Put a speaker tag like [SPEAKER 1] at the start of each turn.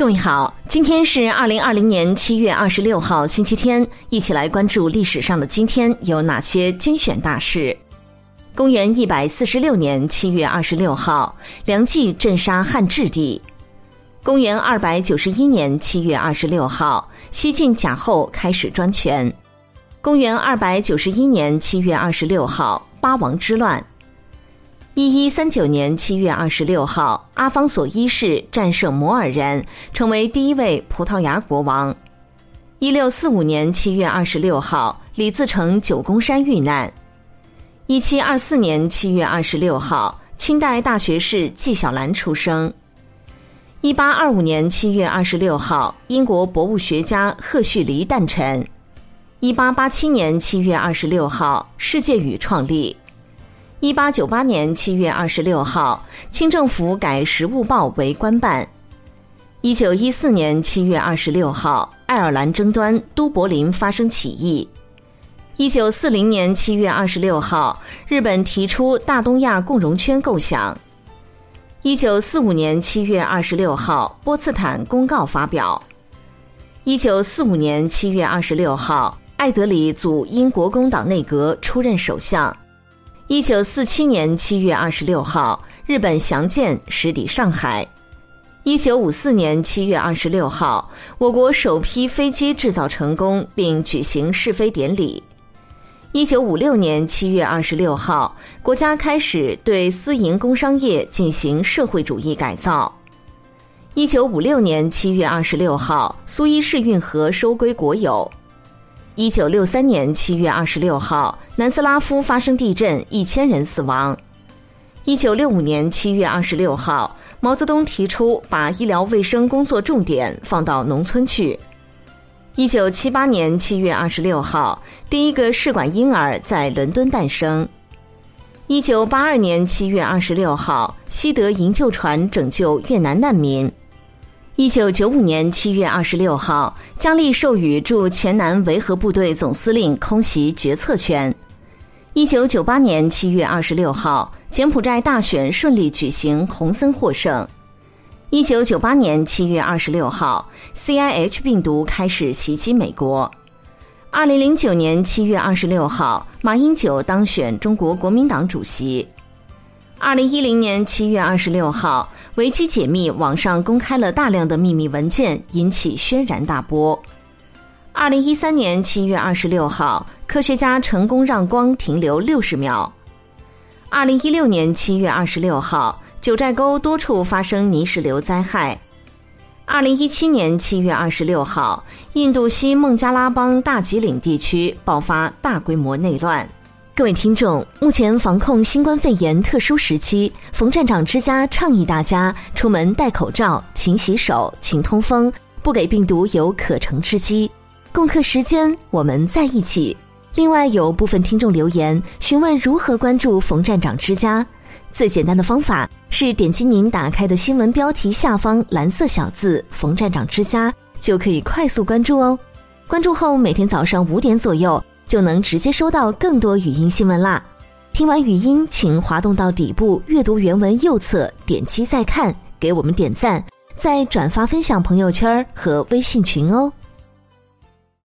[SPEAKER 1] 各位好，今天是二零二零年七月二十六号，星期天，一起来关注历史上的今天有哪些精选大事。公元一百四十六年七月二十六号，梁冀镇杀汉质帝。公元二百九十一年七月二十六号，西晋贾后开始专权。公元二百九十一年七月二十六号，八王之乱。一一三九年七月二十六号，阿方索一世战胜摩尔人，成为第一位葡萄牙国王。一六四五年七月二十六号，李自成九宫山遇难。一七二四年七月二十六号，清代大学士纪晓岚出生。一八二五年七月二十六号，英国博物学家赫胥黎诞辰。一八八七年七月二十六号，世界语创立。一八九八年七月二十六号，清政府改《时务报》为官办。一九一四年七月二十六号，爱尔兰争端，都柏林发生起义。一九四零年七月二十六号，日本提出大东亚共荣圈构想。一九四五年七月二十六号，波茨坦公告发表。一九四五年七月二十六号，艾德里组英国工党内阁，出任首相。一九四七年七月二十六号，日本详舰驶抵上海。一九五四年七月二十六号，我国首批飞机制造成功，并举行试飞典礼。一九五六年七月二十六号，国家开始对私营工商业进行社会主义改造。一九五六年七月二十六号，苏伊士运河收归国有。一九六三年七月二十六号，南斯拉夫发生地震，一千人死亡。一九六五年七月二十六号，毛泽东提出把医疗卫生工作重点放到农村去。一九七八年七月二十六号，第一个试管婴儿在伦敦诞生。一九八二年七月二十六号，西德营救船拯救越南难民。一九九五年七月二十六号，姜立授予驻黔南维和部队总司令空袭决策权。一九九八年七月二十六号，柬埔寨大选顺利举行，洪森获胜。一九九八年七月二十六号，CIH 病毒开始袭击美国。二零零九年七月二十六号，马英九当选中国国民党主席。二零一零年七月二十六号，维基解密，网上公开了大量的秘密文件，引起轩然大波。二零一三年七月二十六号，科学家成功让光停留六十秒。二零一六年七月二十六号，九寨沟多处发生泥石流灾害。二零一七年七月二十六号，印度西孟加拉邦大吉岭地区爆发大规模内乱。各位听众，目前防控新冠肺炎特殊时期，冯站长之家倡议大家出门戴口罩、勤洗手、勤通风，不给病毒有可乘之机。共克时间，我们在一起。另外，有部分听众留言询问如何关注冯站长之家，最简单的方法是点击您打开的新闻标题下方蓝色小字“冯站长之家”，就可以快速关注哦。关注后，每天早上五点左右。就能直接收到更多语音新闻啦！听完语音，请滑动到底部阅读原文右侧，点击再看，给我们点赞，再转发分享朋友圈和微信群哦。